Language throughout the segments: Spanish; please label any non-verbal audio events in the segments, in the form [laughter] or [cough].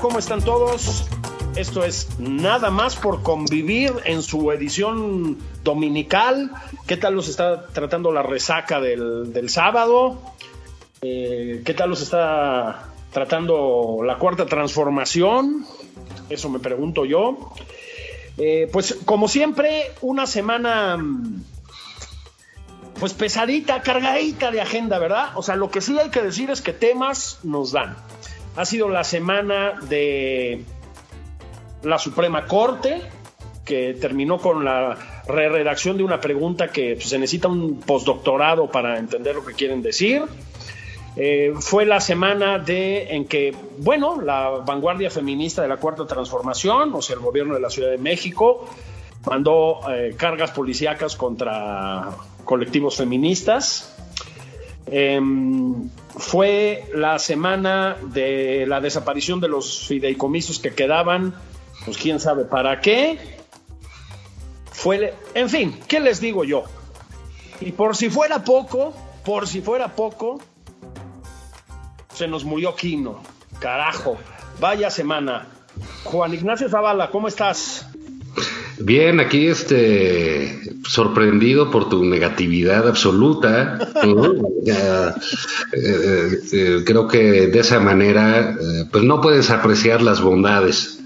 ¿Cómo están todos? Esto es Nada más por convivir en su edición dominical. ¿Qué tal los está tratando la resaca del, del sábado? Eh, ¿Qué tal los está tratando la cuarta transformación? Eso me pregunto yo. Eh, pues como siempre, una semana mm, pues pesadita, cargadita de agenda, ¿verdad? O sea, lo que sí hay que decir es que temas nos dan. Ha sido la semana de la Suprema Corte, que terminó con la redacción de una pregunta que pues, se necesita un postdoctorado para entender lo que quieren decir. Eh, fue la semana de en que, bueno, la vanguardia feminista de la Cuarta Transformación, o sea, el gobierno de la Ciudad de México, mandó eh, cargas policíacas contra colectivos feministas. Em, fue la semana de la desaparición de los fideicomisos que quedaban, pues quién sabe para qué. Fue, en fin, ¿qué les digo yo? Y por si fuera poco, por si fuera poco, se nos murió Quino. Carajo, vaya semana. Juan Ignacio Zavala, ¿cómo estás? Bien, aquí este sorprendido por tu negatividad absoluta. Ya, [laughs] eh, eh, creo que de esa manera, eh, pues no puedes apreciar las bondades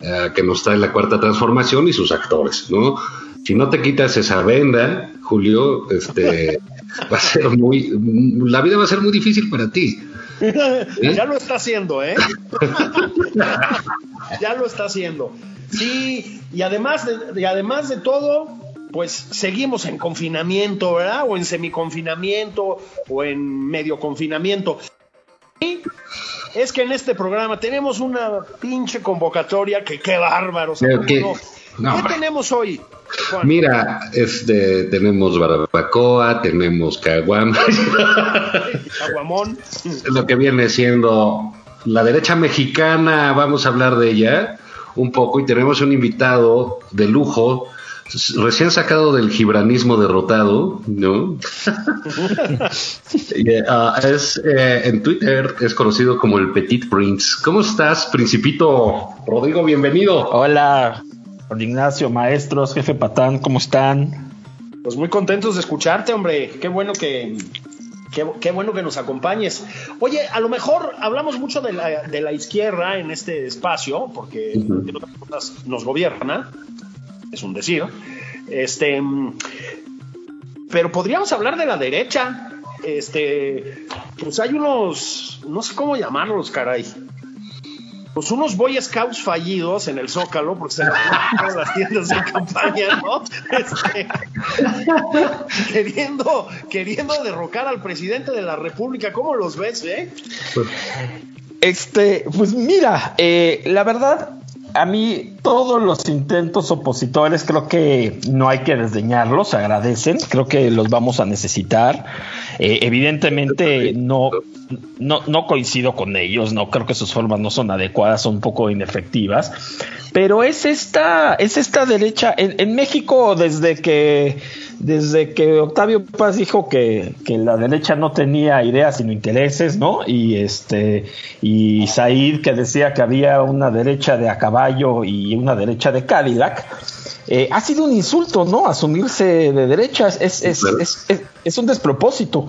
eh, que nos trae la cuarta transformación y sus actores, ¿no? Si no te quitas esa venda, Julio, este [laughs] va a ser muy, la vida va a ser muy difícil para ti. [laughs] ya lo está haciendo, ¿eh? [laughs] ya lo está haciendo. Sí, y además de, y además de todo, pues seguimos en confinamiento, ¿verdad? O en semiconfinamiento, o en medio confinamiento. Y es que en este programa tenemos una pinche convocatoria que qué bárbaro. no. no, ¿Qué tenemos hoy? Juan? Mira, este, tenemos barbacoa, tenemos caguam, [laughs] Aguamón. lo que viene siendo la derecha mexicana, vamos a hablar de ella un poco y tenemos un invitado de lujo, recién sacado del gibranismo derrotado, ¿no? [laughs] Y, ah, es, eh, en Twitter es conocido como el Petit Prince. ¿Cómo estás, Principito? Rodrigo, bienvenido. Hola, Ignacio, maestros, jefe Patán, ¿cómo están? Pues muy contentos de escucharte, hombre. Qué bueno que. Qué, qué bueno que nos acompañes. Oye, a lo mejor hablamos mucho de la, de la izquierda en este espacio, porque nos gobierna, es un decir. Este, pero podríamos hablar de la derecha. Este, pues hay unos, no sé cómo llamarlos, caray. Pues unos Boy Scouts fallidos en el Zócalo, porque se las tiendas de campaña, ¿no? Este, queriendo, queriendo derrocar al presidente de la República. ¿Cómo los ves, eh? Este, pues mira, eh, la verdad, a mí todos los intentos opositores creo que no hay que desdeñarlos, agradecen, creo que los vamos a necesitar. Eh, evidentemente no, no, no coincido con ellos, no creo que sus formas no son adecuadas, son un poco inefectivas, pero es esta, es esta derecha, en, en México desde que desde que Octavio Paz dijo que, la derecha no tenía ideas sino intereses, ¿no? Y este y Said que decía que había una derecha de a caballo y una derecha de Cadillac. Eh, ha sido un insulto, ¿no? Asumirse de derechas es, es, es, es un despropósito.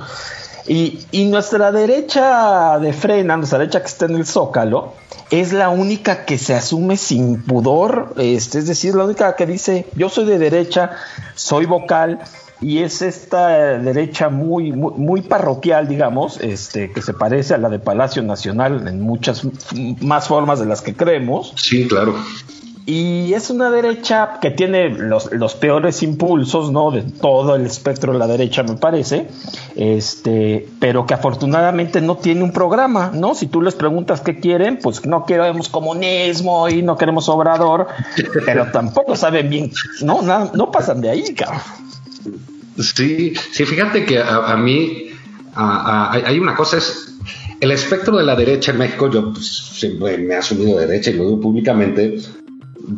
Y, y, nuestra derecha de frena, nuestra derecha que está en el zócalo, es la única que se asume sin pudor, este, es decir, la única que dice, yo soy de derecha, soy vocal, y es esta derecha muy, muy, parroquial, digamos, este, que se parece a la de Palacio Nacional en muchas más formas de las que creemos. Sí, claro y es una derecha que tiene los, los, peores impulsos, ¿no? De todo el espectro de la derecha, me parece, este, pero que afortunadamente no tiene un programa, ¿no? Si tú les preguntas qué quieren, pues no queremos comunismo y no queremos obrador, [laughs] pero tampoco saben bien, no, no pasan de ahí, cabrón. Sí, sí, fíjate que a, mí hay una cosa, es el espectro de la derecha en México, yo pues, siempre me he asumido de derecha y lo digo públicamente,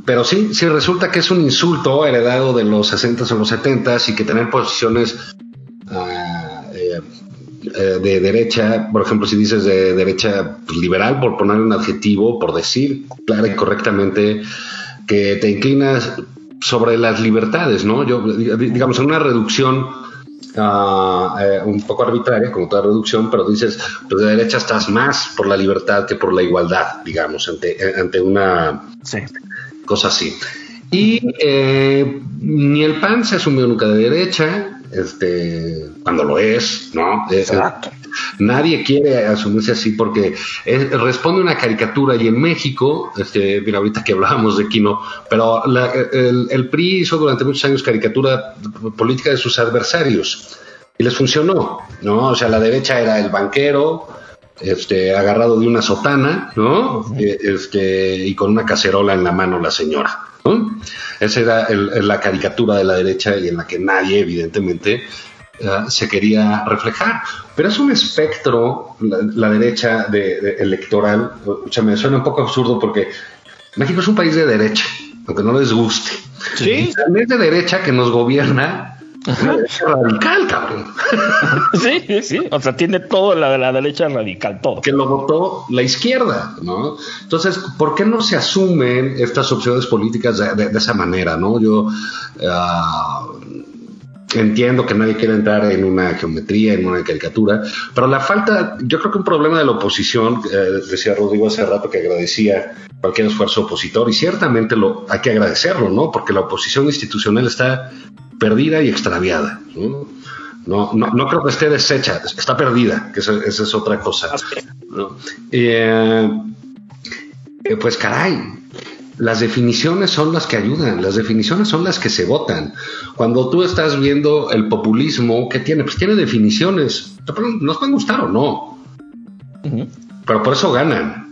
pero sí, sí resulta que es un insulto heredado de los 60 o los 70 y que tener posiciones eh, de derecha, por ejemplo, si dices de derecha liberal, por poner un adjetivo, por decir clara y correctamente que te inclinas sobre las libertades, ¿no? Yo, digamos, en una reducción eh, un poco arbitraria, como toda reducción, pero dices, pues de derecha estás más por la libertad que por la igualdad, digamos, ante, ante una cosa así. Y eh, ni el PAN se asumió nunca de derecha, este, cuando lo es, ¿no? Exacto. Nadie quiere asumirse así porque responde a una caricatura y en México, este, mira, ahorita que hablábamos de Kino, pero el, el, PRI hizo durante muchos años caricatura política de sus adversarios y les funcionó, ¿no? O sea, la derecha era el banquero, este, agarrado de una sotana, ¿no? Eh, este, y con una cacerola en la mano la señora. ¿no? Esa era la caricatura de la derecha y en la que nadie, evidentemente, eh, se quería reflejar. Pero es un espectro, la, derecha de, electoral, me suena un poco absurdo porque México es un país de derecha, aunque no les guste. Sí. Es de derecha que nos gobierna radical, cabrón. [laughs] Sí, sí, o sea, tiene todo la de la derecha radical, todo. Que lo votó la izquierda, ¿no? Entonces, ¿por qué no se asumen estas opciones políticas de, esa manera, no? Yo ah, entiendo que nadie quiere entrar en una geometría, en una caricatura, pero la falta, yo creo que un problema de la oposición, eh, decía Rodrigo hace rato que agradecía cualquier esfuerzo opositor, y ciertamente lo hay que agradecerlo, ¿no? Porque la oposición institucional está perdida y extraviada. ¿no? No, no, creo que esté deshecha, está perdida, que esa, es otra cosa. Eh, eh, pues caray, las definiciones son las que ayudan, las definiciones son las que se votan. Cuando tú estás viendo el populismo, ¿qué tiene? Pues tiene definiciones. Nos pueden gustar o no, pero por eso ganan.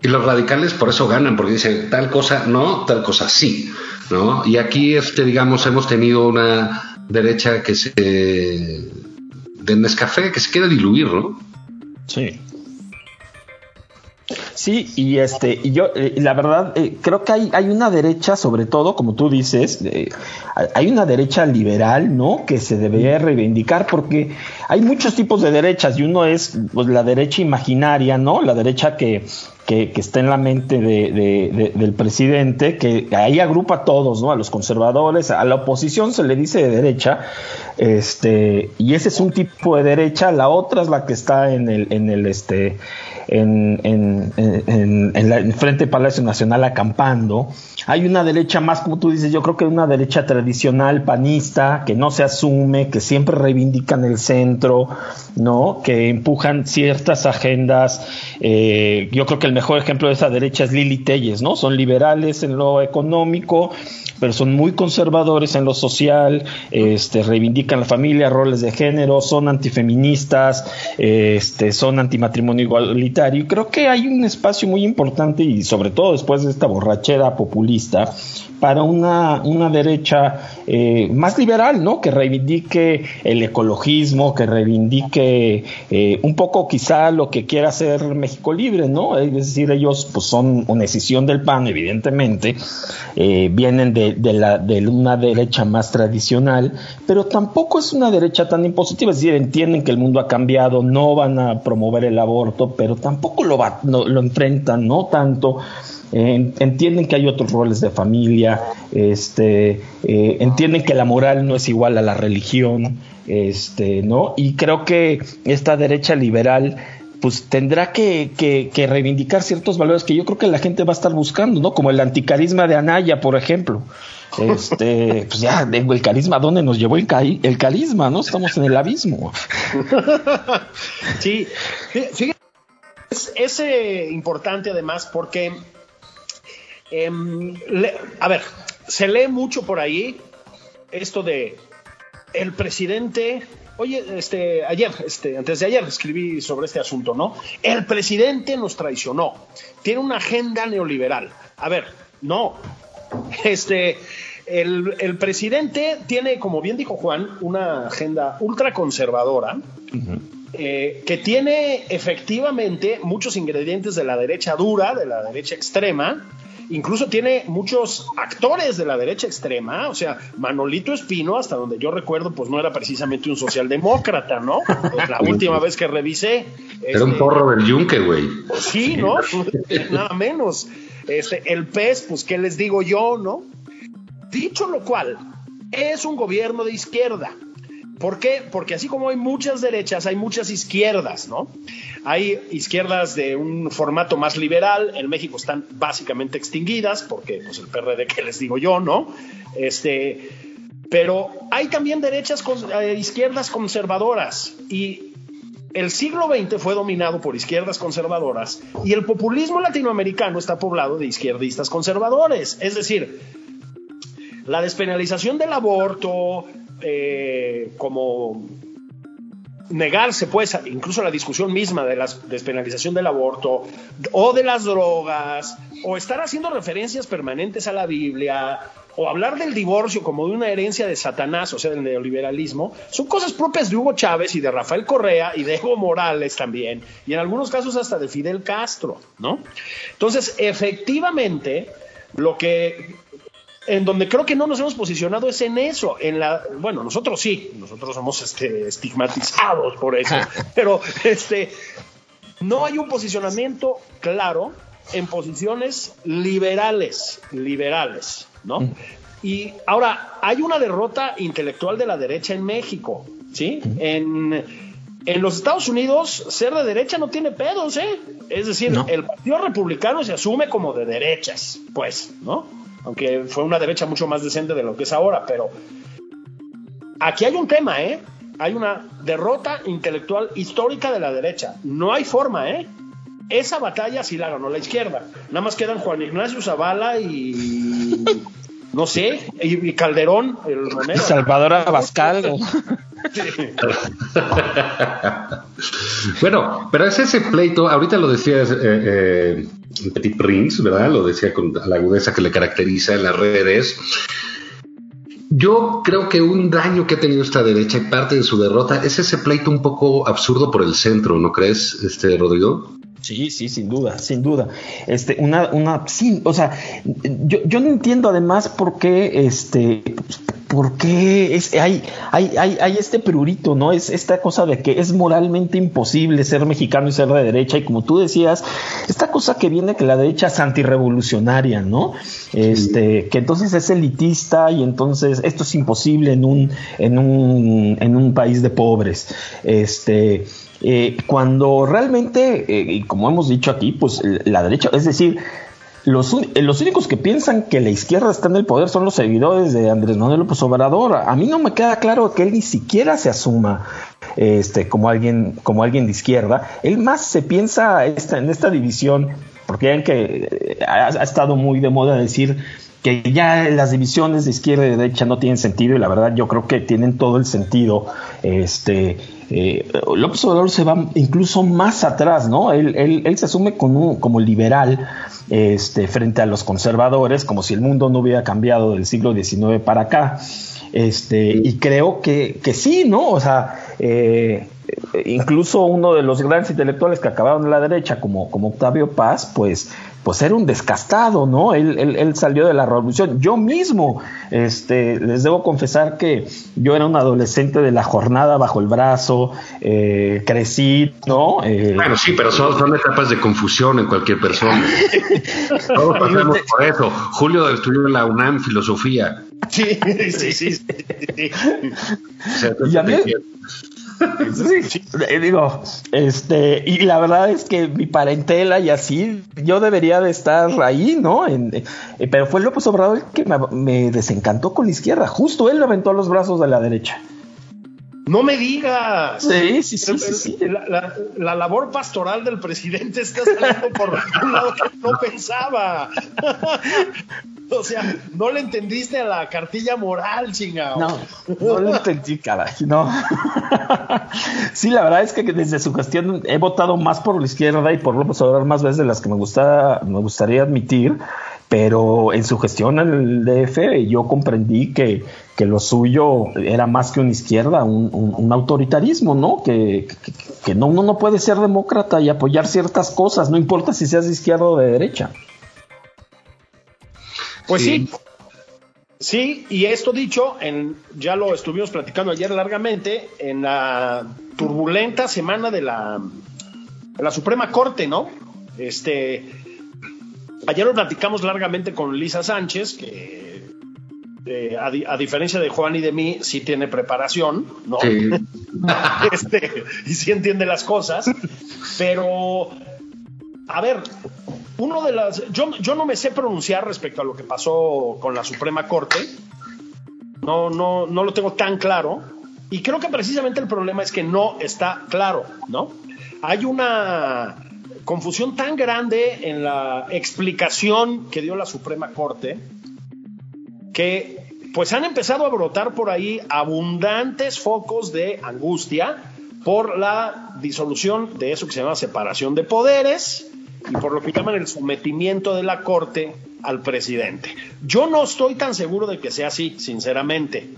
Y los radicales por eso ganan, porque dicen tal cosa no, tal cosa sí. ¿no? Y aquí, este, digamos, hemos tenido una derecha que se de Nescafé que se quiere diluir, ¿no? Sí. Sí, y este, y yo, eh, la verdad, eh, creo que hay, hay una derecha, sobre todo, como tú dices, hay una derecha liberal, ¿no? Que se debería reivindicar, porque hay muchos tipos de derechas, y uno es pues, la derecha imaginaria, ¿no? La derecha que, que, está en la mente de, del presidente, que ahí agrupa a todos, ¿no? A los conservadores, a la oposición se le dice de derecha, este, y ese es un tipo de derecha, la otra es la que está en el, en el este, en, en, en, Frente Palacio Nacional acampando. Hay una derecha más, como tú dices, yo creo que una derecha tradicional panista, que no se asume, que siempre reivindican el centro, ¿no? Que empujan ciertas agendas. Eh, yo creo que el mejor ejemplo de esa derecha es Lili Telles, ¿no? Son liberales en lo económico, pero son muy conservadores en lo social, este, reivindican la familia, roles de género, son antifeministas, este, son antimatrimonio igualitario. Creo que hay un espacio muy importante y sobre todo después de esta borrachera populista para una, una derecha eh, más liberal, ¿no? Que reivindique el ecologismo, que reivindique eh, un poco quizá lo que quiera hacer México Libre, ¿no? Es decir, ellos pues son una decisión del PAN, evidentemente, eh, vienen de, la, de una derecha más tradicional, pero tampoco es una derecha tan impositiva, es decir, entienden que el mundo ha cambiado, no van a promover el aborto, pero tampoco lo, va, lo enfrentan, no tanto entienden que hay otros roles de familia, este, eh, entienden que la moral no es igual a la religión, este, ¿no? Y creo que esta derecha liberal pues tendrá que, que, reivindicar ciertos valores que yo creo que la gente va a estar buscando, ¿no? Como el anticarisma de Anaya, por ejemplo. Este, [laughs] pues ya, el carisma, ¿dónde nos llevó el, el carisma, no? Estamos en el abismo. Sí, fíjate, es, es eh, importante además porque Em, a ver, se lee mucho por ahí esto de el presidente. Oye, este, ayer, este, antes de ayer escribí sobre este asunto, ¿no? El presidente nos traicionó. Tiene una agenda neoliberal. A ver, no. [laughs] Este, el, presidente tiene, como bien dijo Juan, una agenda ultraconservadora. Eh, que tiene efectivamente muchos ingredientes de la derecha dura, de la derecha extrema, incluso tiene muchos actores de la derecha extrema, o sea, Manolito Espino, hasta donde yo recuerdo, pues no era precisamente un socialdemócrata, ¿no? La última vez que revisé. Era un este, porro del yunque, güey. Sí, ¿no? [laughs] Nada menos. Este, el pez, pues, ¿qué les digo yo, no? Dicho lo cual, es un gobierno de izquierda. ¿Por qué? Porque así como hay muchas derechas, hay muchas izquierdas, ¿no? Hay izquierdas de un formato más liberal, en México están básicamente extinguidas, porque pues el PRD que les digo yo, ¿no? Este, pero hay también derechas, eh, izquierdas conservadoras y el siglo XX fue dominado por izquierdas conservadoras y el populismo latinoamericano está poblado de izquierdistas conservadores. Es decir, la despenalización del aborto, eh, como negarse, pues, incluso la discusión misma de la despenalización del aborto o de las drogas, o estar haciendo referencias permanentes a la Biblia, o hablar del divorcio como de una herencia de Satanás, o sea, del neoliberalismo, son cosas propias de Hugo Chávez y de Rafael Correa y de Evo Morales también, y en algunos casos hasta de Fidel Castro, ¿no? Entonces, efectivamente, lo que en donde creo que no nos hemos posicionado es en eso, en la, bueno, nosotros sí, nosotros somos este, estigmatizados por eso, [laughs] pero este, no hay un posicionamiento claro en posiciones liberales, liberales, ¿no? Mm. Y ahora, hay una derrota intelectual de la derecha en México, ¿sí? En, en los Estados Unidos, ser de derecha no tiene pedos, ¿eh? Es decir, el Partido Republicano se asume como de derechas, pues, ¿no? Aunque fue una derecha mucho más decente de lo que es ahora, pero aquí hay un tema, ¿eh? Hay una derrota intelectual histórica de la derecha. No hay forma, ¿eh? Esa batalla sí la ganó la izquierda. Nada más quedan Juan Ignacio Zavala y. [laughs] No sé, y, Calderón, el Monero. Salvador Abascal. [laughs] bueno, pero es ese pleito, ahorita lo decías, eh, eh, Petit Prince, ¿verdad? Lo decía con la agudeza que le caracteriza en las redes. Yo creo que un daño que ha tenido esta derecha y parte de su derrota es ese pleito un poco absurdo por el centro, ¿no crees, este Rodrigo? Sí, sí, sin duda, sin duda. Este, una, una, sí, o sea, yo, yo no entiendo además por qué, este, por qué es, hay, hay, hay, hay este prurito, ¿no? Es esta cosa de que es moralmente imposible ser mexicano y ser de derecha, y como tú decías, esta cosa que viene que la derecha es antirrevolucionaria, ¿no? Este, que entonces es elitista y entonces esto es imposible en un, en un, en un país de pobres. Este, eh, cuando realmente, eh, y como hemos dicho aquí, pues la derecha, es decir, los, eh, los, únicos que piensan que la izquierda está en el poder son los seguidores de Andrés Manuel López Obrador. A mí no me queda claro que él ni siquiera se asuma este, como, alguien, como alguien de izquierda. Él más se piensa en esta división, porque ven que ha, estado muy de moda decir que ya las divisiones de izquierda y derecha no tienen sentido y la verdad yo creo que tienen todo el sentido. Este, eh, López Obrador se va incluso más atrás, ¿no? Él, él, se asume como, como liberal este, frente a los conservadores, como si el mundo no hubiera cambiado del siglo XIX para acá. Este, y creo que, que sí, ¿no? O sea, eh, incluso uno de los grandes intelectuales que acabaron en la derecha, como, como Octavio Paz, pues, pues era un descastado, ¿no? Él, él, salió de la revolución. Yo mismo, este, les debo confesar que yo era un adolescente de la jornada bajo el brazo, eh, crecí, ¿no? Eh, bueno, sí, pero son, son, etapas de confusión en cualquier persona. [laughs] Todos pasamos por eso. Julio estudió en la UNAM filosofía. [laughs] Sí, sí, sí. y a mí, sí, digo, este, y la verdad es que mi parentela y así, yo debería de estar ahí, ¿no? Eh, pero fue López Obrador el que me, desencantó con la izquierda. Justo él levantó los brazos de la derecha. No me digas. Sí, sí, sí. sí, La, labor pastoral del presidente está saliendo por [laughs] un lado que no pensaba. [laughs] O sea, no le entendiste a la cartilla moral, chingado. No, no le entendí, caray, no. [laughs] sí, la verdad es que desde su gestión he votado más por la izquierda y por López Obrador más veces de las que me gusta, me gustaría admitir, pero en su gestión en el DF yo comprendí que, que lo suyo era más que una izquierda, un, un, autoritarismo, ¿no? Que, que, no, uno no puede ser demócrata y apoyar ciertas cosas, no importa si seas de izquierda o de derecha. Pues sí. sí. y esto dicho, en, ya lo estuvimos platicando ayer largamente, en la turbulenta semana de la, la Suprema Corte, ¿no? Este, ayer lo platicamos largamente con Lisa Sánchez, que a, diferencia de Juan y de mí, sí tiene preparación, ¿no? [laughs] este, y sí entiende las cosas, pero, a ver, uno de las. Yo, yo no me sé pronunciar respecto a lo que pasó con la Suprema Corte. No, no, no lo tengo tan claro. Y creo que precisamente el problema es que no está claro, ¿no? Hay una confusión tan grande en la explicación que dio la Suprema Corte que pues han empezado a brotar por ahí abundantes focos de angustia por la disolución de eso que se llama separación de poderes, y por lo que llaman el sometimiento de la Corte al presidente. Yo no estoy tan seguro de que sea así, sinceramente.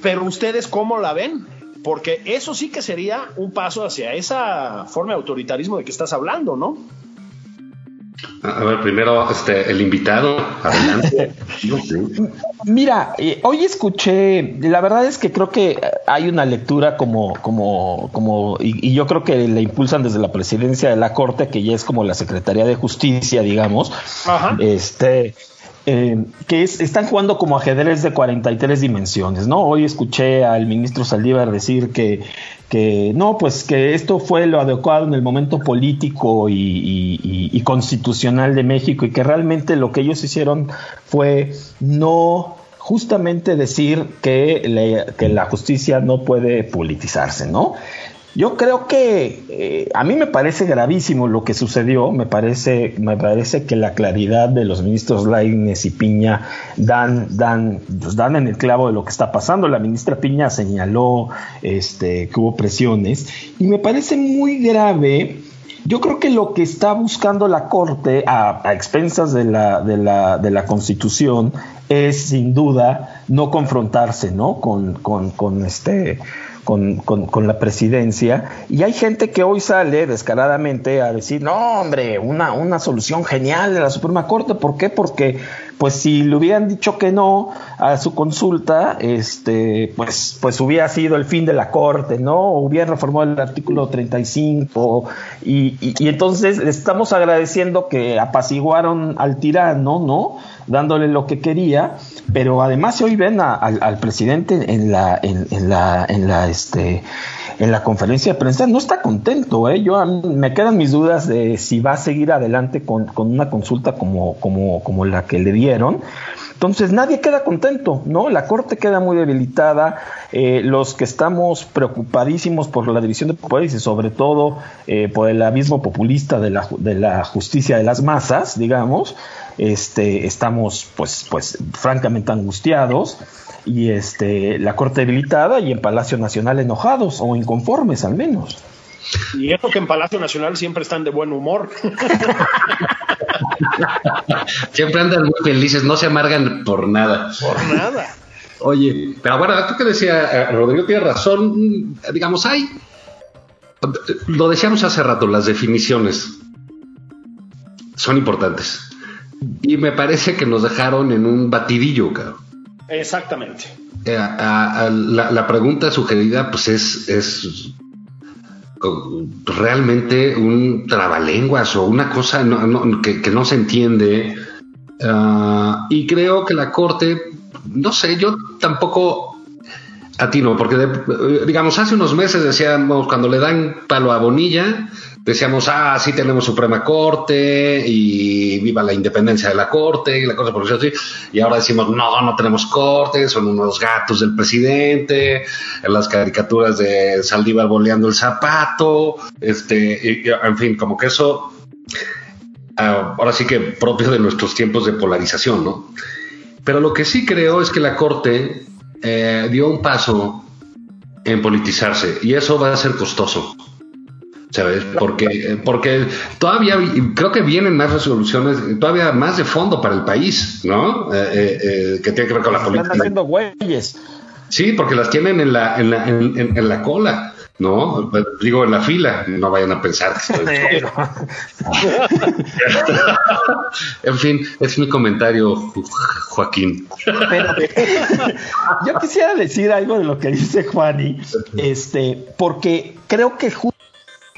Pero ustedes cómo la ven? Porque eso sí que sería un paso hacia esa forma de autoritarismo de que estás hablando, ¿no? A ver, primero este, el invitado, adelante. [laughs] Mira, eh, hoy escuché, la verdad es que creo que hay una lectura como, como, como, y, yo creo que la impulsan desde la presidencia de la Corte, que ya es como la Secretaría de Justicia, digamos. Este. Eh, que están jugando como ajedrez de 43 dimensiones, ¿no? Hoy escuché al ministro Saldívar decir que que no, pues que esto fue lo adecuado en el momento político y, constitucional de México y que realmente lo que ellos hicieron fue no justamente decir que, que la justicia no puede politizarse, ¿no? Yo creo que eh, a mí me parece gravísimo lo que sucedió, me parece, me parece que la claridad de los ministros Laines y Piña dan, dan, pues dan en el clavo de lo que está pasando. La ministra Piña señaló este, que hubo presiones y me parece muy grave. Yo creo que lo que está buscando la Corte a, expensas de la, de, la, de la Constitución es sin duda no confrontarse ¿no? Con, con, con este con, con, la presidencia y hay gente que hoy sale descaradamente a decir, no, hombre, una, una solución genial de la Suprema Corte. ¿Por qué? Porque pues si le hubieran dicho que no a su consulta, este, pues, pues hubiera sido el fin de la corte, ¿no? Hubiera reformado el artículo 35 y, y, y entonces estamos agradeciendo que apaciguaron al tirano, ¿no? Dándole lo que quería pero además hoy ven al presidente en la, en, la, en la, este, en la conferencia de prensa, no está contento, ¿eh? Yo me quedan mis dudas de si va a seguir adelante con, una consulta como, como, como la que le dieron. Entonces nadie queda contento, ¿no? La Corte queda muy debilitada, eh, los que estamos preocupadísimos por la división de poderes y sobre todo eh, por el abismo populista de la, de la justicia de las masas, digamos, este, estamos pues, pues francamente angustiados y este, la Corte debilitada y en Palacio Nacional enojados o inconformes al menos. Y eso que en Palacio Nacional siempre están de buen humor. [laughs] [laughs] siempre andan muy felices, no se amargan por nada. Por nada. Oye, pero bueno, tú que decía, eh, Rodrigo tiene razón, digamos, hay, lo decíamos hace rato, las definiciones son importantes. Y me parece que nos dejaron en un batidillo, cabrón. Exactamente. Eh, la, pregunta sugerida, pues es, es realmente un trabalenguas o una cosa que, no se entiende. Ah, y creo que la Corte, no sé, yo tampoco atino, porque digamos, hace unos meses decíamos, cuando le dan palo a Bonilla, decíamos, ah, sí tenemos Suprema Corte y viva la independencia de la Corte y la cosa por eso así. Y ahora decimos, no, no tenemos Corte, son unos gatos del presidente, en las caricaturas de Saldívar boleando el zapato, este, en fin, como que eso, ah, ahora sí que propio de nuestros tiempos de polarización, ¿no? Pero lo que sí creo es que la Corte eh, dio un paso en politizarse y eso va a ser costoso. ¿sabes? Porque, porque todavía creo que vienen más resoluciones, todavía más de fondo para el país, ¿no? Eh, eh, eh, que tiene que ver con la política. Están haciendo güeyes. Sí, porque las tienen en la, en la, en, la cola. ¿No? Digo, en la fila, no vayan a pensar que [laughs] en fin, es mi comentario, Joaquín. [laughs] yo quisiera decir algo de lo que dice Juani, este, porque creo que justo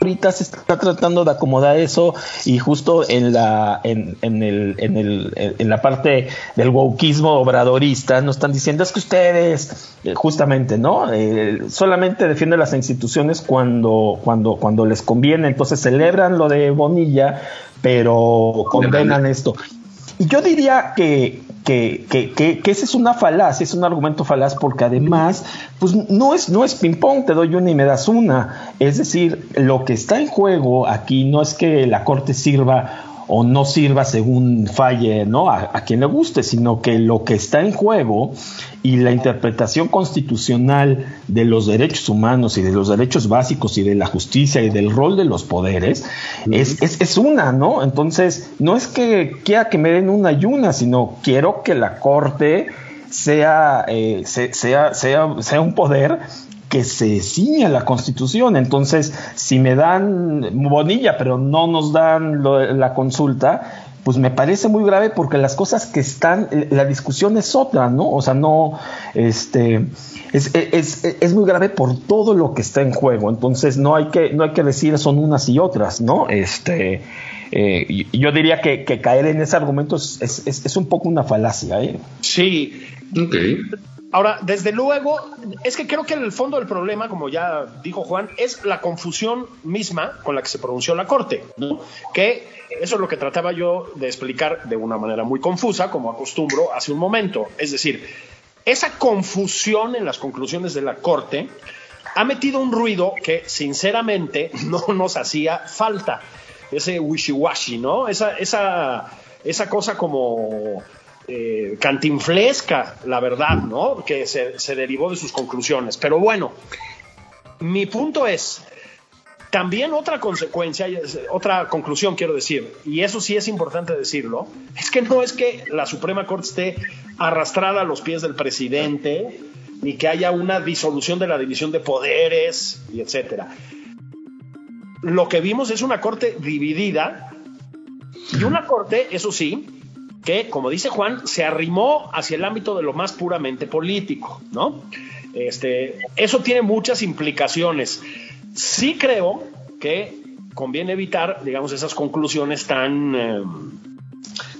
ahorita se está tratando de acomodar eso y justo en la en, en, el, en, el, en la parte del wokismo obradorista nos están diciendo es que ustedes eh, justamente no eh, solamente defienden las instituciones cuando cuando cuando les conviene entonces celebran lo de Bonilla pero condenan esto y yo diría que que, que, que, esa es una falacia, es un argumento falaz porque además, pues no es, no es ping-pong, te doy una y me das una. Es decir, lo que está en juego aquí no es que la Corte sirva o no sirva según falle ¿no? A, quien le guste, sino que lo que está en juego y la interpretación constitucional de los derechos humanos y de los derechos básicos y de la justicia y del rol de los poderes es, es, una, ¿no? Entonces, no es que quiera que me den una y una, sino quiero que la Corte sea, eh, sea, sea, sea un poder que se ciñe a la Constitución. Entonces, si me dan Bonilla, pero no nos dan la consulta, pues me parece muy grave porque las cosas que están, la discusión es otra, ¿no? O sea, no, este, es, es, es, muy grave por todo lo que está en juego. Entonces, no hay que, no hay que decir son unas y otras, ¿no? Este, eh, yo diría que, caer en ese argumento es, es, un poco una falacia. ¿eh? Sí. Okay. Ahora, desde luego, es que creo que el fondo del problema, como ya dijo Juan, es la confusión misma con la que se pronunció la Corte, ¿no? que eso es lo que trataba yo de explicar de una manera muy confusa, como acostumbro hace un momento. Es decir, esa confusión en las conclusiones de la Corte ha metido un ruido que sinceramente [laughs] no nos hacía falta. Ese wishy-washy, ¿no? Esa, esa, esa cosa como eh, cantinflesca, la verdad, ¿no? Que se, derivó de sus conclusiones. Pero bueno, mi punto es, también otra consecuencia, otra conclusión quiero decir, y eso sí es importante decirlo, es que no es que la Suprema Corte esté arrastrada a los pies del presidente, ni que haya una disolución de la división de poderes, y etcétera. Lo que vimos es una corte dividida y una corte, eso sí, que, como dice Juan, se arrimó hacia el ámbito de lo más puramente político, ¿no? Este, eso tiene muchas implicaciones. Sí creo que conviene evitar, digamos, esas conclusiones tan, eh,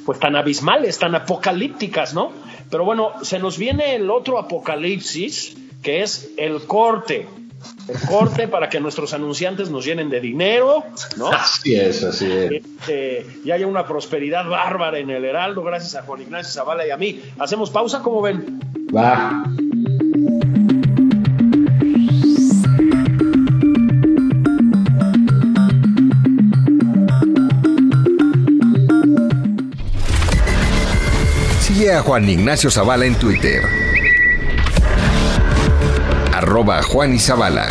pues tan abismales, tan apocalípticas, ¿no? Pero bueno, se nos viene el otro apocalipsis, que es el corte el corte para que nuestros anunciantes nos llenen de dinero, ¿no? Así es, así es. Este, y haya una prosperidad bárbara en el Heraldo, gracias a Juan Ignacio Zavala y a mí. Hacemos pausa, como ven? Va. Sigue a Juan Ignacio Zavala en Twitter. Arroba Juan y Zavala.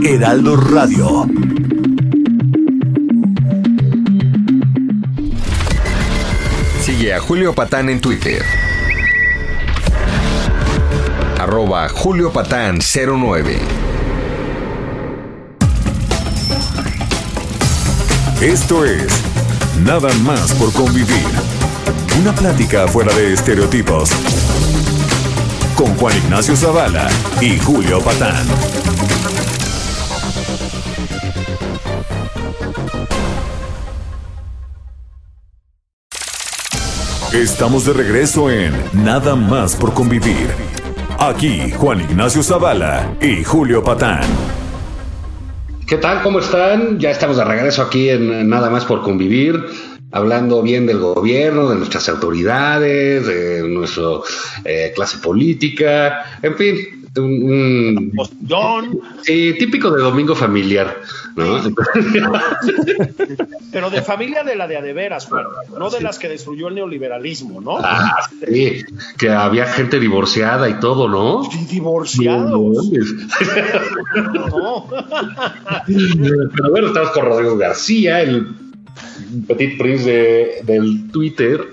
Heraldo Radio. Sigue a Julio Patán en Twitter. Arroba Julio Patán 09. Esto es Nada más por convivir. Una plática fuera de estereotipos. Con Juan Ignacio Zavala y Julio Patán. Estamos de regreso en Nada más por convivir. Aquí Juan Ignacio Zavala y Julio Patán. ¿Qué tal? ¿Cómo están? Ya estamos de regreso aquí en Nada más por convivir, hablando bien del gobierno, de nuestras autoridades, de nuestra eh, clase política, en fin, un, un- sí, típico de domingo familiar, ¿no? [laughs] pero de familia de la de a de veras, Juan, no de las que destruyó el neoliberalismo, ¿no? Ah, sí, que había gente divorciada y todo, ¿no? Y divorciados. [laughs] No, No. [laughs] Pero bueno, estamos con Rodrigo García, el Petit Prince de- del Twitter.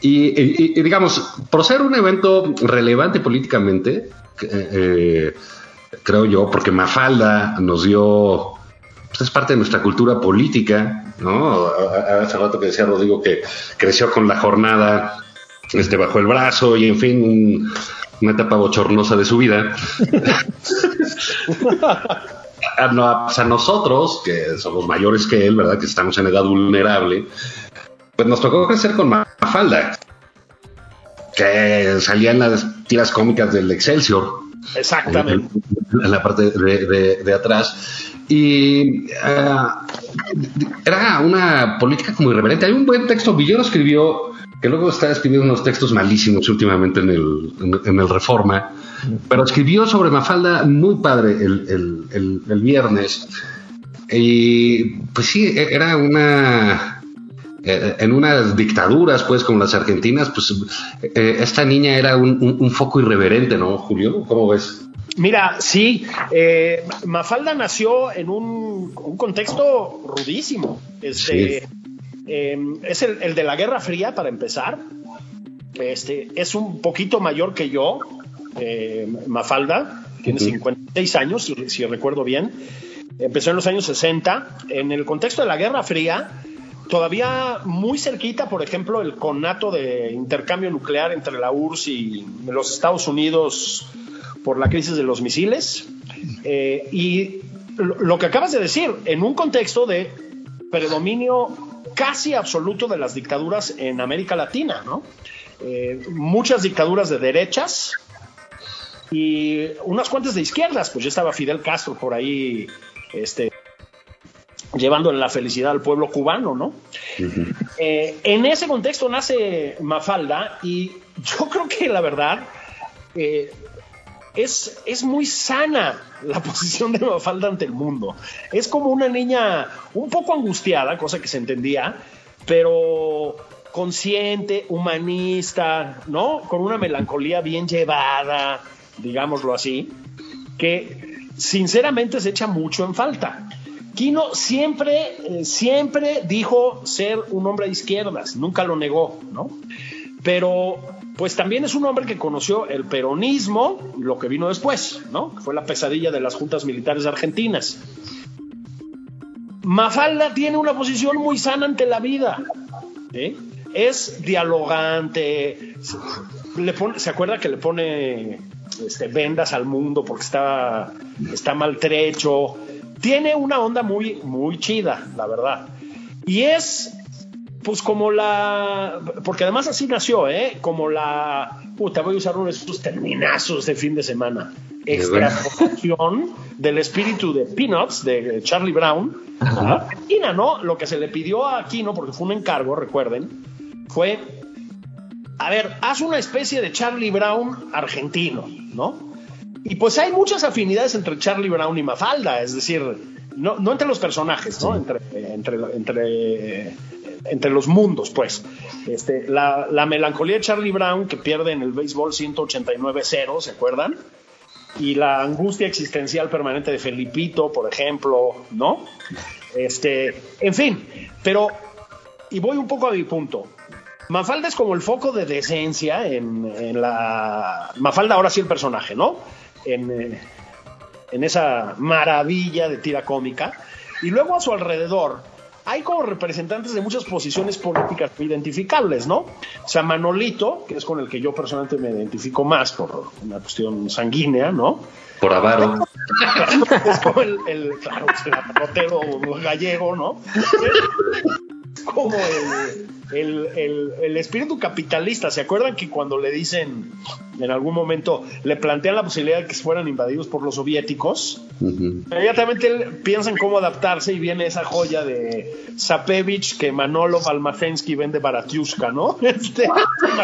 Y, digamos, por ser un evento relevante políticamente, eh, creo yo, porque Mafalda nos dio, pues es parte de nuestra cultura política, ¿no? Hace rato que decía Rodrigo que creció con la jornada este, bajo el brazo y, en fin, un- una etapa bochornosa de su vida. [laughs] a, no- a- nosotros, que somos mayores que él, ¿verdad? Que estamos en edad vulnerable, pues nos tocó crecer con Mafalda, que salía en las tiras cómicas del Excelsior, Exactamente. en la parte de, de- de atrás. Y ah, era una política como irreverente. Hay un buen texto, Villero escribió, que luego está escribiendo unos textos malísimos últimamente en el, en, en el Reforma, pero escribió sobre Mafalda muy padre el, el- el- el viernes. Y pues sí, e- era una eh, en unas dictaduras, pues, como las argentinas, pues eh, esta niña era un, un- un foco irreverente, ¿no, Julio? ¿Cómo ves? Mira, sí, eh, Mafalda nació en un, un contexto rudísimo. Este, eh, es el, el de la Guerra Fría, para empezar. Este, es un poquito mayor que yo, eh, Mafalda, tiene Ujú. 56 años, si, si recuerdo bien. Empezó en los años 60. En el contexto de la Guerra Fría, todavía muy cerquita, por ejemplo, el conato de intercambio nuclear entre la URSS y los Estados Unidos por la crisis de los misiles. Eh, y lo, lo que acabas de decir, en un contexto de predominio casi absoluto de las dictaduras en América Latina, ¿no? Eh, muchas dictaduras de derechas y unas cuantas de izquierdas, pues ya estaba Fidel Castro por ahí, este, llevando la felicidad al pueblo cubano, ¿no? Eh, en ese contexto nace Mafalda y yo creo que la verdad eh, es, es muy sana la [laughs] posición de Mafalda ante el mundo. Es como una niña un poco angustiada, cosa que se entendía, pero consciente, humanista, ¿no? Con una melancolía bien llevada, digámoslo así, que sinceramente se echa mucho en falta. Quino siempre, eh, siempre dijo ser un hombre de izquierdas, nunca lo negó, ¿no? Pero pues también es un hombre que conoció el peronismo lo que vino después, ¿no? Fue la pesadilla de las juntas militares argentinas. Mafalda tiene una posición muy sana ante la vida. ¿sí? Es dialogante. le ¿Se acuerda que le pone este, vendas al mundo porque está, está maltrecho? Tiene una onda muy, muy chida, la verdad. Y es pues como la, porque además así nació, ¿eh? Como la, puta, voy a usar uno de esos terminazos de fin de semana. Extrapolación del espíritu de Peanuts, de Charlie Brown. Argentina, ¿no? Lo que se le pidió a Aquino, porque fue un encargo, recuerden, fue, a ver, haz una especie de Charlie Brown argentino, ¿no? Y pues hay muchas afinidades entre Charlie Brown y Mafalda, es decir, no, no entre los personajes, ¿no? Entre, entre, entre, entre los mundos, pues. Este, la, la, melancolía de Charlie Brown, que pierde en el béisbol 189-0, ¿se acuerdan? Y la angustia existencial permanente de Felipito, por ejemplo, ¿no? Este, en fin, pero, y voy un poco a mi punto. Mafalda es como el foco de decencia en, en la. Mafalda, ahora sí el personaje, ¿no? En, eh, en esa maravilla de tira cómica. Y luego a su alrededor hay como representantes de muchas posiciones políticas identificables, ¿no? O sea, Manolito, que es con el que yo personalmente me identifico más por una cuestión sanguínea, ¿no? Por avaro. [laughs] es como el, el claro, el gallego, ¿no? [laughs] como el, el, el, el, espíritu capitalista. ¿Se acuerdan que cuando le dicen en algún momento, le plantean la posibilidad de que fueran invadidos por los soviéticos? Uh -huh. Inmediatamente piensan cómo adaptarse y viene esa joya de Sapevich que Manolo Almacensky vende baratiushka, ¿no? [laughs] Este,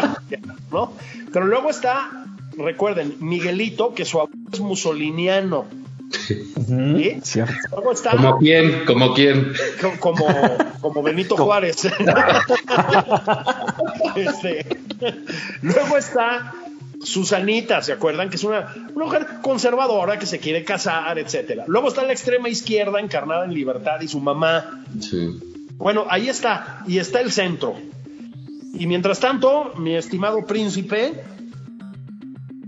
[laughs] ¿no? Pero luego está, recuerden, Miguelito, que su abuelo es musoliniano. ¿Sí? Luego está, ¿Como quién? ¿Como quién? Como, como Benito Juárez. [laughs] este, luego está Susanita, ¿se acuerdan? Que es una, una, mujer conservadora que se quiere casar, etcétera. Luego está la extrema izquierda encarnada en libertad y su mamá. Sí. Bueno, ahí está. Y está el centro. Y mientras tanto, mi estimado príncipe,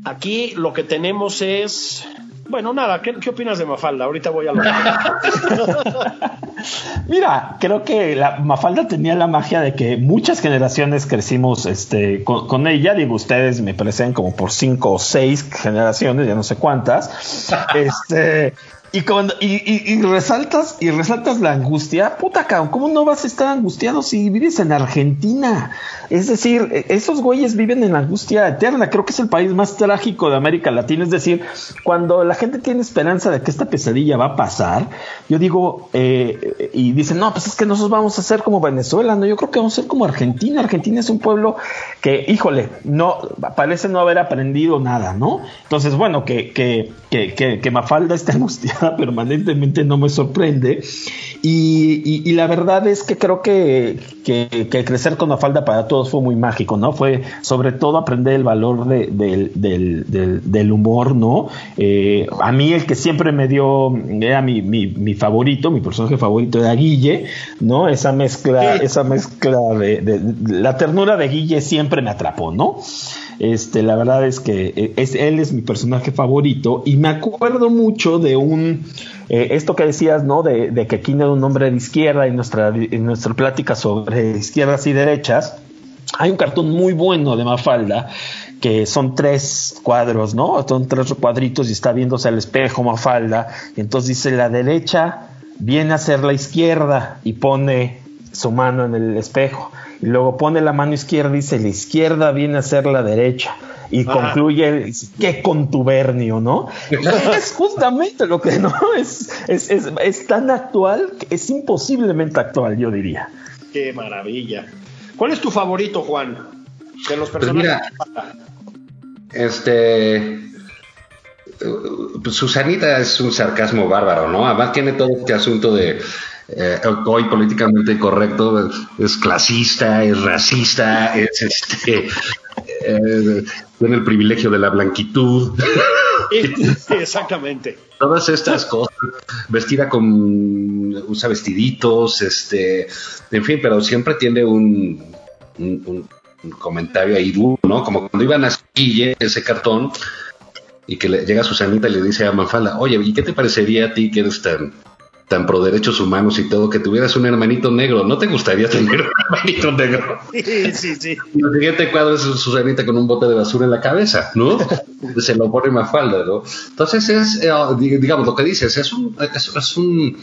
aquí lo que tenemos es bueno, nada, ¿qué, ¿qué, opinas de Mafalda? Ahorita voy a lo [laughs] Mira, creo que la Mafalda tenía la magia de que muchas generaciones crecimos este, con, con, ella. Digo, ustedes me parecen como por cinco o seis generaciones, ya no sé cuántas. [laughs] este. Y, cuando, y, y, y, resaltas y resaltas la angustia, puta cabrón, ¿cómo no vas a estar angustiado si vives en Argentina? Es decir, esos güeyes viven en angustia eterna. Creo que es el país más trágico de América Latina. Es decir, cuando la gente tiene esperanza de que esta pesadilla va a pasar, yo digo, eh, y dicen, no, pues es que nosotros vamos a ser como Venezuela, no, yo creo que vamos a ser como Argentina. Argentina es un pueblo que, híjole, no, parece no haber aprendido nada, ¿no? Entonces, bueno, que, que, que, que, que Mafalda esté angustiada [laughs] permanentemente no me sorprende. Y, y, y, la verdad es que creo que, que, que, crecer con Mafalda para todos fue muy mágico, ¿no? Fue sobre todo aprender el valor de, de, del, del, del, humor, ¿no? Eh, a mí el que siempre me dio, era mi, mi, mi, favorito, mi personaje favorito era Guille, ¿no? Esa mezcla, sí. esa mezcla de, de, la ternura de Guille siempre me atrapó, ¿no? Este, la verdad es que es, él es mi personaje favorito y me acuerdo mucho de un, eh, esto que decías, ¿no? De, de que Kine era un hombre de izquierda y nuestra, en nuestra plática sobre izquierdas y derechas. Hay un cartón muy bueno de Mafalda que son tres cuadros, ¿no? Son tres cuadritos y está viéndose al espejo Mafalda. Y entonces dice la derecha viene a ser la izquierda y pone su mano en el espejo luego pone la mano izquierda y dice la izquierda viene a ser la derecha y ah. concluye qué contubernio, ¿no? [laughs] es justamente lo que [laughs] no es es, es es, tan actual es imposiblemente actual, yo diría. Qué maravilla. ¿Cuál es tu favorito, Juan? De los personajes. Pues mira, este pues Susanita es un sarcasmo bárbaro, ¿no? Además tiene todo este asunto de eh, hoy políticamente correcto, es clasista, es racista, es este, eh, tiene el privilegio de la blanquitud. [laughs] Exactamente. Todas estas cosas, vestida con, usa vestiditos, este, en fin, pero siempre tiene un, un, un comentario ahí duro, ¿no? Como cuando iban a Guille, ese cartón, y que le llega Susanita y le dice a Mafalda, oye, ¿y qué te parecería a ti que eres tan tan pro derechos humanos y todo, que tuvieras un hermanito negro. ¿No te gustaría tener un hermanito negro? [laughs] Sí, sí, sí. Y el siguiente cuadro es Susanita con un bote de basura en la cabeza, ¿no? [laughs] Se lo pone más falda, ¿no? Entonces es, eh, digamos, lo que dices, es un, es, es un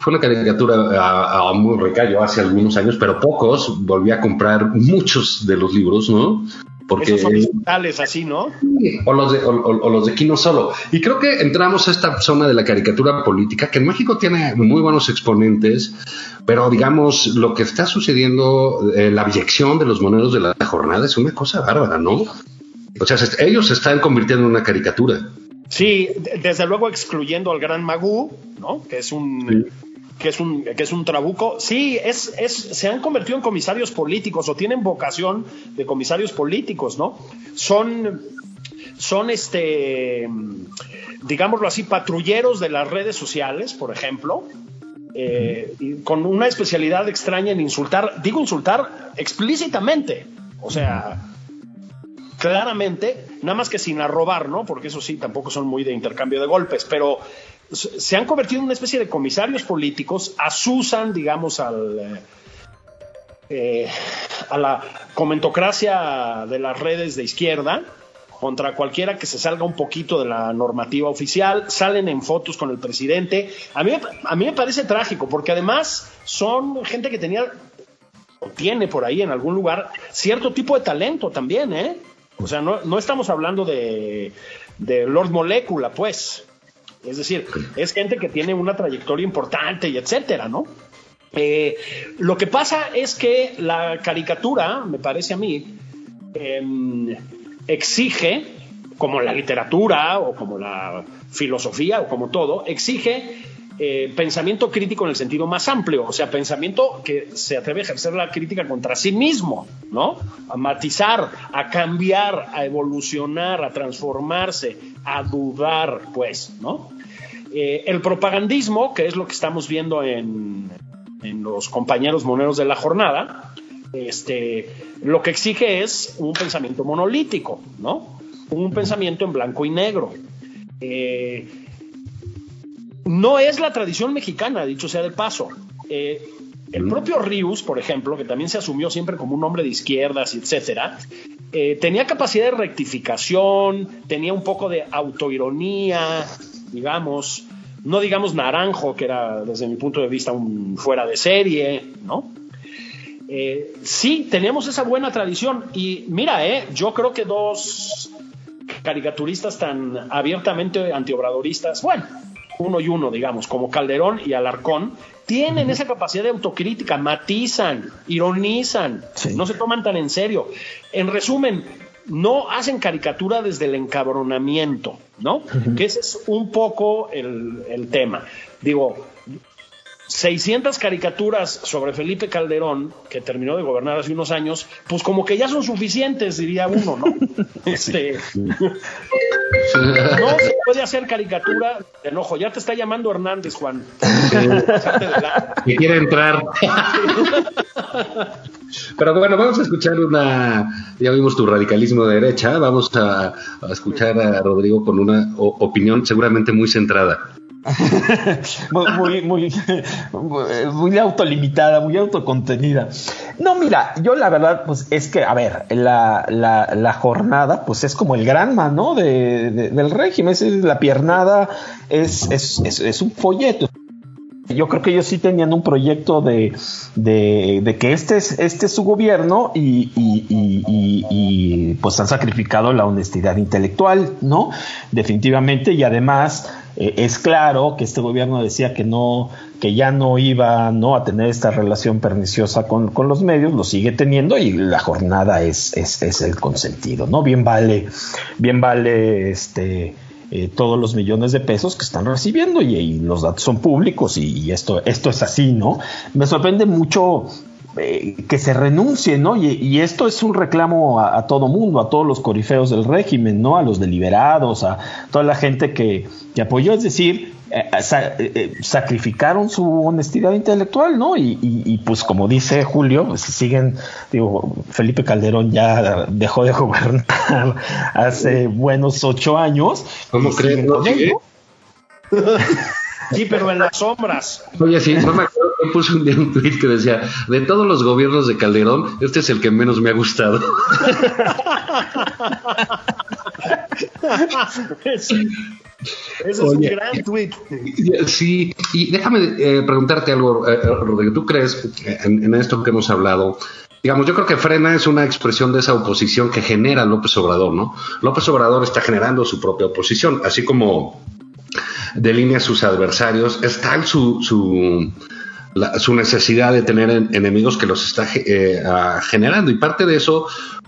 fue una caricatura a, muy rica, yo hace algunos años, pero pocos, volví a comprar muchos de los libros, ¿no? Porque, Esos son digitales así, ¿no? O los, de, o, los de Kino Solo. Y creo que entramos a esta zona de la caricatura política, que en México tiene muy buenos exponentes, pero digamos, lo que está sucediendo, eh, la abyección de los moneros de la jornada es una cosa bárbara, ¿no? O sea, ellos se están convirtiendo en una caricatura. Sí, desde luego excluyendo al gran Magú, ¿no? Que es un que es un, que es un trabuco. Sí, es, es, se han convertido en comisarios políticos o tienen vocación de comisarios políticos, ¿no? Son, son este, digámoslo así, patrulleros de las redes sociales, por ejemplo, eh, con una especialidad extraña en insultar, digo insultar explícitamente, o sea, claramente, nada más que sin arrobar, ¿no? Porque eso sí, tampoco son muy de intercambio de golpes, pero se han convertido en una especie de comisarios políticos, asusan, digamos, al, eh, a la comentocracia de las redes de izquierda contra cualquiera que se salga un poquito de la normativa oficial, salen en fotos con el presidente. A mí, a mí me parece trágico, porque además son gente que tenía o tiene por ahí en algún lugar cierto tipo de talento también, ¿eh? O sea, no, no estamos hablando de, de Lord Molecula, pues. Es decir, es gente que tiene una trayectoria importante y etcétera, ¿no? Eh, lo que pasa es que la caricatura, me parece a mí, em, exige, como la literatura o como la filosofía o como todo, exige eh, pensamiento crítico en el sentido más amplio, o sea, pensamiento que se atreve a ejercer la crítica contra sí mismo, ¿no? A matizar, a cambiar, a evolucionar, a transformarse, a dudar, pues, ¿no? Eh, el propagandismo, que es lo que estamos viendo en, en los compañeros moneros de la jornada, este, lo que exige es un pensamiento monolítico, ¿no? Un pensamiento en blanco y negro. Eh, no es la tradición mexicana, dicho sea de paso. Eh, el propio Rius, por ejemplo, que también se asumió siempre como un hombre de izquierdas, etcétera, eh, tenía capacidad de rectificación, tenía un poco de autoironía, digamos, no digamos naranjo, que era desde mi punto de vista un fuera de serie, ¿no? Eh, sí, teníamos esa buena tradición y mira, eh, yo creo que dos caricaturistas tan abiertamente antiobradoristas, bueno, uno y uno, digamos, como Calderón y Alarcón, tienen esa capacidad de autocrítica, matizan, ironizan, no se toman tan en serio. En resumen, no hacen caricatura desde el encabronamiento, ¿no? Que ese es un poco el, el tema. Digo, 600 caricaturas sobre Felipe Calderón, que terminó de gobernar hace unos años, pues como que ya son suficientes, diría uno, ¿no? [laughs] Este, [laughs] no se puede hacer caricatura de enojo. Ya te está llamando Hernández, Juan. [laughs] Que quiere entrar. Pero bueno, vamos a escuchar una. Ya vimos tu radicalismo de derecha. Vamos a, escuchar a Rodrigo con una opinión seguramente muy centrada. [laughs] muy, muy, muy, autolimitada, muy autocontenida. No, mira, yo la verdad, pues es que, a ver, la, la, jornada, pues es como el granma, ¿no? De, del régimen, es la piernada, es, es, es, un folleto. Yo creo que ellos sí tenían un proyecto de, de, que este es, este es su gobierno y, y, y, y, pues han sacrificado la honestidad intelectual, ¿no? Definitivamente, y además eh, es claro que este gobierno decía que no, que ya no iba ¿no? a tener esta relación perniciosa con, los medios, lo sigue teniendo y la jornada es, es, el consentido, ¿no? Bien vale, bien vale este. Eh, todos los millones de pesos que están recibiendo y, los datos son públicos y, esto, esto es así, ¿no? Me sorprende mucho eh, que se renuncie, ¿no? Y, esto es un reclamo a, todo mundo, a todos los corifeos del régimen, ¿no? A los deliberados, a toda la gente que, apoyó, es decir, eh, eh, sacrificaron su honestidad intelectual, ¿no? Y, pues como dice Julio, pues siguen, digo, Felipe Calderón ya dejó de [laughs] gobernar hace buenos ocho años. ¿Cómo crees? [laughs] Sí, pero en las sombras. Oye, sí, no me acuerdo que puse un día un tweet que decía, de todos los gobiernos de Calderón, este es el que menos me ha gustado. Ese es un gran tweet. Sí, y déjame eh, preguntarte algo, eh, Rodrigo. ¿Tú crees en, en, esto que hemos hablado? Digamos, yo creo que frena es una expresión de esa oposición que genera López Obrador, ¿no? López Obrador está generando su propia oposición, así como delinea sus adversarios, es tal su, su, su necesidad de tener enemigos que los está eh, generando. Y parte de eso,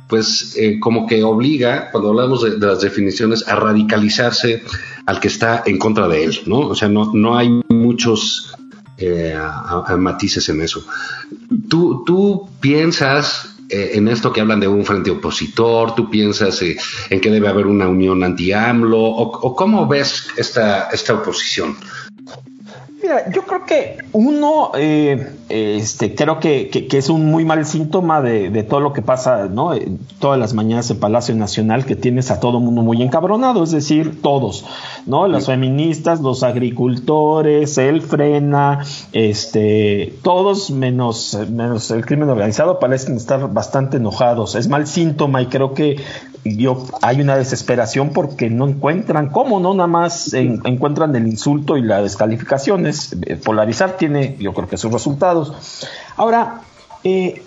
pues, eh, como que obliga, cuando hablamos de, las definiciones, a radicalizarse al que está en contra de él, ¿no? O sea, no, no hay muchos eh, matices en eso. ¿Tú, tú piensas en esto que hablan de un frente opositor? ¿Tú piensas en que debe haber una unión anti-AMLO? O, cómo ves esta, esta oposición? Mira, yo creo que uno, eh, este, creo que, que, es un muy mal síntoma de, de, todo lo que pasa, ¿no? Eh, todas las mañanas en Palacio Nacional, que tienes a todo mundo muy encabronado, es decir, todos, ¿no? Las feministas, los agricultores, el frena, este, todos menos, menos el crimen organizado parecen estar bastante enojados. Es mal síntoma y creo que yo, hay una desesperación porque no encuentran cómo, ¿no? Nada más encuentran el insulto y la descalificación. Es, eh, polarizar tiene, yo creo que sus resultados. Ahora, eh,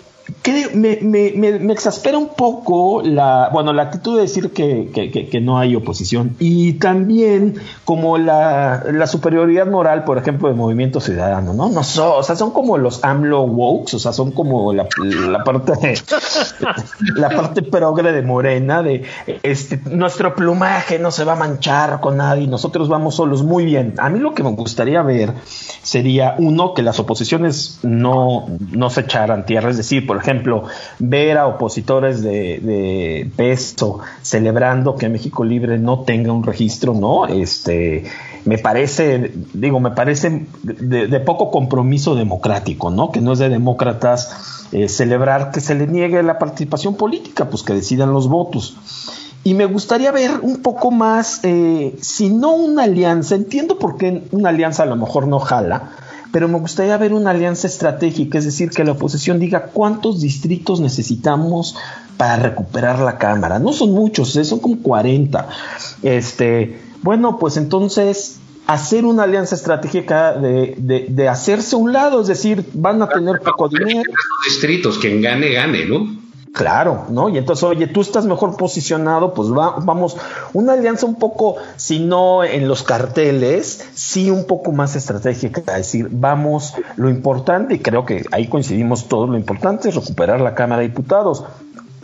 me, exaspera un poco la, bueno, la actitud de decir que, no hay oposición y también como la, superioridad moral, por ejemplo, del movimiento ciudadano, ¿no? no o sea, son como los AMLO wokes, o sea, son como la, la parte [laughs] la parte progre de Morena, de este, nuestro plumaje no se va a manchar con nadie, nosotros vamos solos muy bien. A mí lo que me gustaría ver sería, uno, que las oposiciones no, no se echaran tierra, es decir, por ejemplo, ver a opositores de, peso celebrando que México Libre no tenga un registro, ¿no? Este, me parece, digo, me parece de, poco compromiso democrático, ¿no? Que no es de demócratas eh, celebrar que se le niegue la participación política, pues que decidan los votos. Y me gustaría ver un poco más, eh, si no una alianza, entiendo por qué una alianza a lo mejor no jala, pero me gustaría ver una alianza estratégica, es decir, que la oposición diga cuántos distritos necesitamos para recuperar la Cámara. No son muchos, ¿eh? son como 40. Este, bueno, pues entonces hacer una alianza estratégica de, de, de hacerse un lado, es decir, van a tener poco dinero. Distritos, quien gane, gane, ¿no? Claro, ¿no? Y entonces, oye, tú estás mejor posicionado, pues vamos, una alianza un poco, si no en los carteles, sí un poco más estratégica, es decir, vamos, lo importante, y creo que ahí coincidimos todos, lo importante es recuperar la Cámara de Diputados,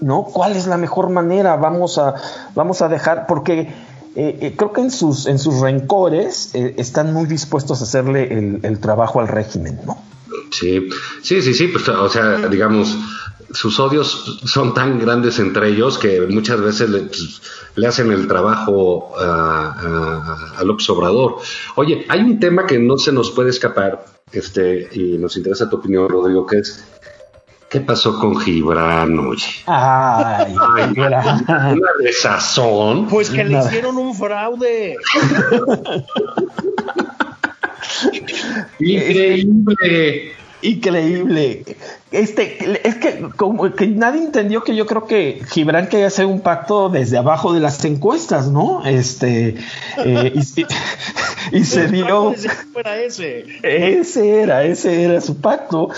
¿no? ¿Cuál es la mejor manera? Vamos a, vamos a dejar, porque eh, eh, creo que en sus, en sus rencores eh, están muy dispuestos a hacerle el, el trabajo al régimen, ¿no? Sí, sí, sí, sí, pues, o sea, digamos sus odios son tan grandes entre ellos que muchas veces le, pues, hacen el trabajo a, a, López Obrador. Oye, hay un tema que no se nos puede escapar, este, y nos interesa tu opinión, Rodrigo, que es ¿Qué pasó con Gibran, oye? Ay, Ay una desazón. Pues que le hicieron un fraude. [laughs] Increíble. Increíble. Este, es que como que nadie entendió que yo creo que Gibran quería hacer un pacto desde abajo de las encuestas, ¿no? Este eh, y, se [laughs] dio. ese. ese era, ese era su pacto.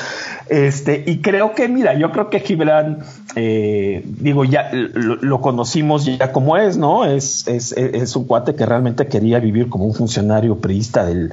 Este, y creo que, mira, yo creo que Gibran, eh, digo, ya lo, conocimos ya como es, ¿no? Es, es, es un cuate que realmente quería vivir como un funcionario priista del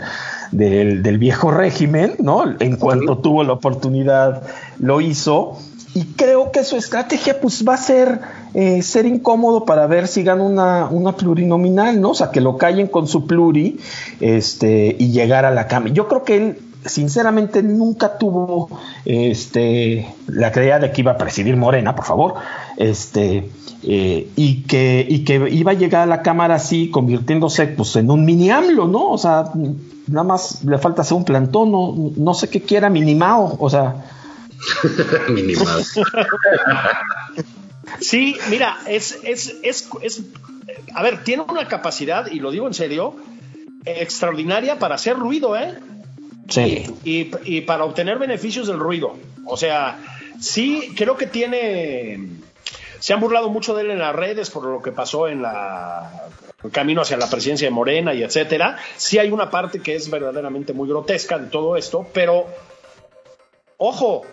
del, viejo régimen, ¿no? En cuanto tuvo la oportunidad, lo hizo. Y creo que su estrategia pues va a ser eh, ser incómodo para ver si gana una, una, plurinominal, ¿no? O sea, que lo callen con su pluri este, y llegar a la cama. Yo creo que él sinceramente nunca tuvo este, la idea de que iba a presidir Morena, por favor, este, eh, y, que, y que iba a llegar a la Cámara así, convirtiéndose pues, en un mini AMLO, ¿no? O sea, nada más le falta hacer un plantón, no, no sé qué quiera, minimao, o sea. [laughs] minimao. [laughs] sí, mira, es, es, es, es, a ver, tiene una capacidad, y lo digo en serio, extraordinaria para hacer ruido, ¿eh? Sí. Y, y para obtener beneficios del ruido. O sea, sí, creo que tiene se han burlado mucho de él en las redes por lo que pasó en la el camino hacia la presidencia de Morena y etcétera. Sí hay una parte que es verdaderamente muy grotesca de todo esto, pero ojo,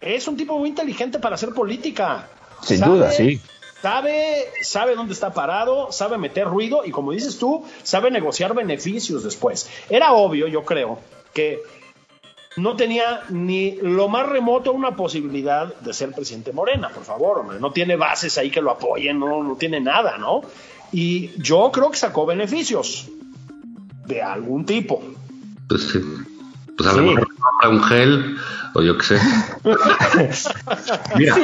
es un tipo muy inteligente para hacer política. Sin duda, sí. Sabe, sabe dónde está parado, sabe meter ruido y como dices tú, sabe negociar beneficios después. Era obvio, yo creo, que no tenía ni lo más remoto una posibilidad de ser presidente Morena, por favor, hombre. No tiene bases ahí que lo apoyen, no, no tiene nada, ¿no? Y yo creo que sacó beneficios de algún tipo. Pues sí. Pues a lo mejor compra un gel o yo qué sé. [laughs] Mira,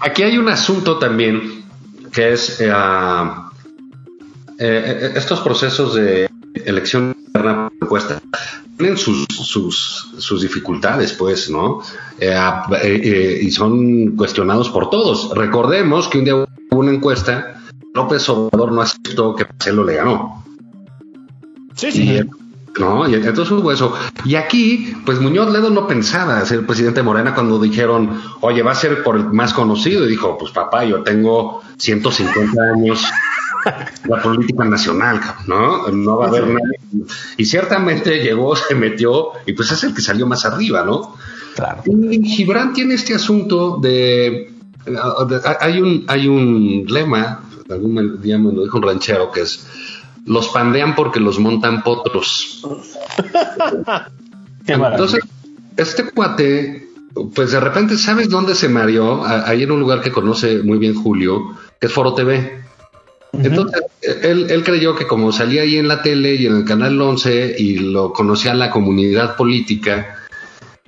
aquí hay un asunto también que es eh, ah, eh, estos procesos de elección interna encuesta tienen sus, sus, sus, dificultades, pues, ¿no? Eh, ah, y son cuestionados por todos. Recordemos que un día hubo una encuesta, López Obrador no aceptó que Marcelo le ganó. Sí, sí. ¿no? Y entonces hubo eso. Y aquí, pues Muñoz Ledo no pensaba ser presidente de Morena cuando dijeron, oye, va a ser por el más conocido. Y dijo, pues papá, yo tengo 150 años [laughs] la política nacional, ¿no? No va a haber nadie. Y ciertamente llegó, [laughs] se metió, y pues es el que salió más arriba, ¿no? Claro. Y Gibran tiene este asunto de, hay un, hay un lema, algún día me lo dijo un ranchero, que es los pandean porque los montan potros. [laughs] Entonces, este cuate, pues de repente, ¿sabes dónde se mareó? Ahí en un lugar que conoce muy bien Julio, que es Foro TV. Entonces, él, creyó que como salía ahí en la tele y en el canal 11 y lo conocía la comunidad política,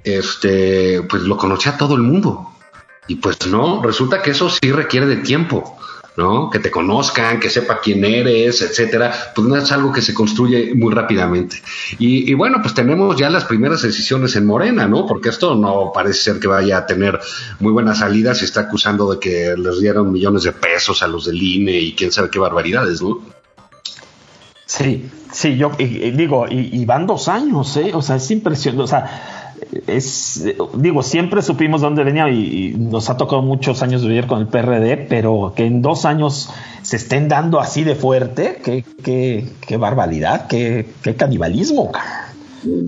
este, pues lo conocía todo el mundo. Y pues no, resulta que eso sí requiere de tiempo. ¿No? Que te conozcan, que sepa quién eres, etcétera, pues no es algo que se construye muy rápidamente. Y, bueno, pues tenemos ya las primeras decisiones en Morena, ¿no? Porque esto no parece ser que vaya a tener muy buenas salidas y está acusando de que les dieron millones de pesos a los del INE y quién sabe qué barbaridades, ¿no? Sí, sí, yo digo, y, y, van dos años, ¿eh? O sea, es impresionante, o sea, es, digo, siempre supimos dónde venía y, nos ha tocado muchos años vivir con el PRD, pero que en dos años se estén dando así de fuerte, qué, qué, qué barbaridad, qué, qué canibalismo.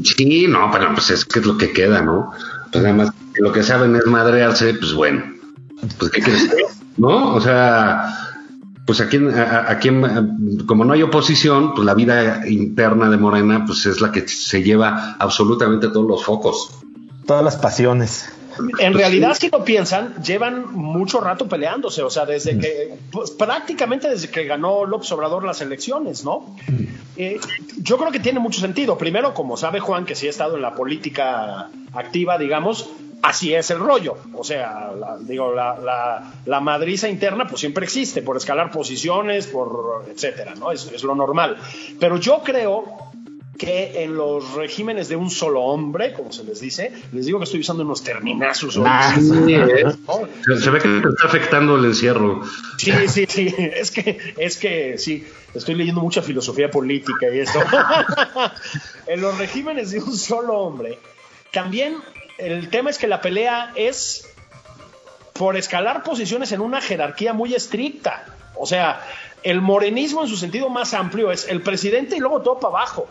Sí, no, pero pues es que es lo que queda, ¿no? Pues además, lo que saben es madrearse, pues bueno, pues ¿qué quieres? ¿No? O sea, pues aquí, aquí, como no hay oposición, pues la vida interna de Morena, pues es la que se lleva absolutamente todos los focos. Todas las pasiones. En realidad, si lo piensan, llevan mucho rato peleándose, o sea, desde que, pues, prácticamente desde que ganó López Obrador las elecciones, ¿no? Eh, yo creo que tiene mucho sentido. Primero, como sabe Juan, que sí ha estado en la política activa, digamos, así es el rollo. O sea, la, digo, la, la, madriza interna pues siempre existe, por escalar posiciones, por etcétera, ¿no? Es, es, lo normal. Pero yo creo que en los regímenes de un solo hombre, como se les dice, les digo que estoy usando unos terminazos. Ah, ¿eh? se, ve que te está afectando el encierro. Sí, sí, sí. Es que, es que sí, estoy leyendo mucha filosofía política y eso. [laughs] en los regímenes de un solo hombre, también el tema es que la pelea es por escalar posiciones en una jerarquía muy estricta. O sea, el morenismo en su sentido más amplio es el presidente y luego todo para abajo.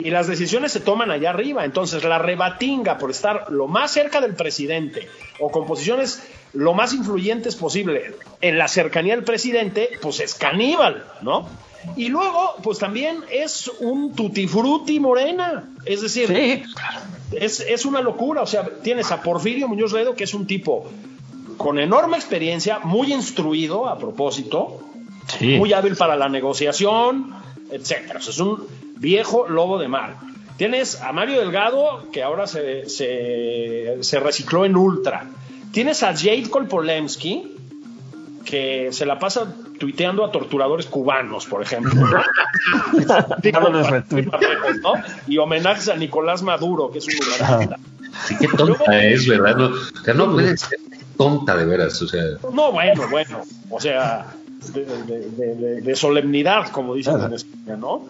Y las decisiones se toman allá arriba. Entonces, la rebatinga por estar lo más cerca del presidente o con posiciones lo más influyentes posible en la cercanía del presidente, pues es caníbal, ¿no? Y luego, pues también es un tutti frutti morena. Es decir, es, una locura. O sea, tienes a Porfirio Muñoz Ledo, que es un tipo con enorme experiencia, muy instruido a propósito, muy hábil para la negociación, etcétera. es un viejo lobo de mar. Tienes a Mario Delgado, que ahora se, se, recicló en Ultra. Tienes a Jade Kolpolemsky, que se la pasa tuiteando a torturadores cubanos, por ejemplo. [laughs] Y homenajes a Nicolás Maduro, que es un lugar. Sí, qué tonta es, ¿verdad? No, o sea, no puede ser tonta de veras, o sea. No, bueno, bueno. O sea, de, solemnidad, como dicen en España, ¿no?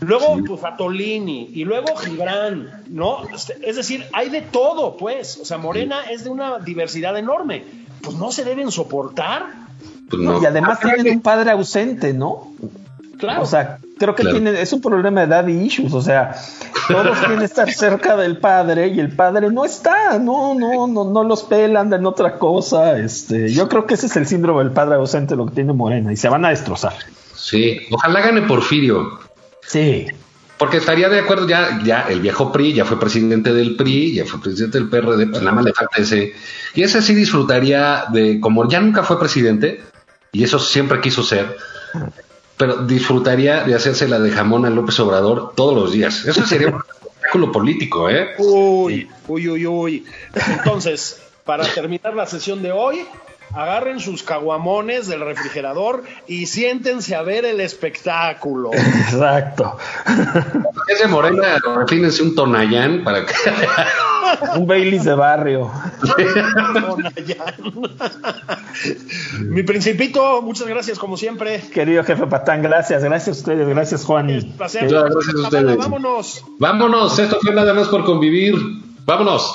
Luego, pues Fatolini, y luego Gibran, ¿no? Es decir, hay de todo, pues. O sea, Morena es de una diversidad enorme. Pues no se deben soportar. Pues no. Y además tienen un padre ausente, ¿no? Claro. O sea, creo que tiene, es un problema de daddy issues. O sea, todos quieren estar cerca del padre y el padre no está, no, no, no, no los pelan, en otra cosa. Este, yo creo que ese es el síndrome del padre ausente, lo que tiene Morena, y se van a destrozar. Sí, ojalá gane Porfirio. Sí. Porque estaría de acuerdo, ya, ya el viejo PRI ya fue presidente del PRI, ya fue presidente del PRD, pues nada más le falta ese. Y ese sí disfrutaría de, como ya nunca fue presidente, y eso siempre quiso ser, pero disfrutaría de hacerse la de jamón a López Obrador todos los días. Eso sería un espectáculo político, ¿eh? Uy, uy, uy, uy. Entonces, para terminar la sesión de hoy, agarren sus caguamones del refrigerador y siéntense a ver el espectáculo. Exacto. Ese Morena, refínense un Tonayán para que. un Baileys de barrio. Mi principito, muchas gracias como siempre. Querido jefe Patán, gracias, gracias a ustedes, gracias Juan. Gracias a ustedes. Vámonos. Vámonos, esto fue nada más por convivir. Vámonos.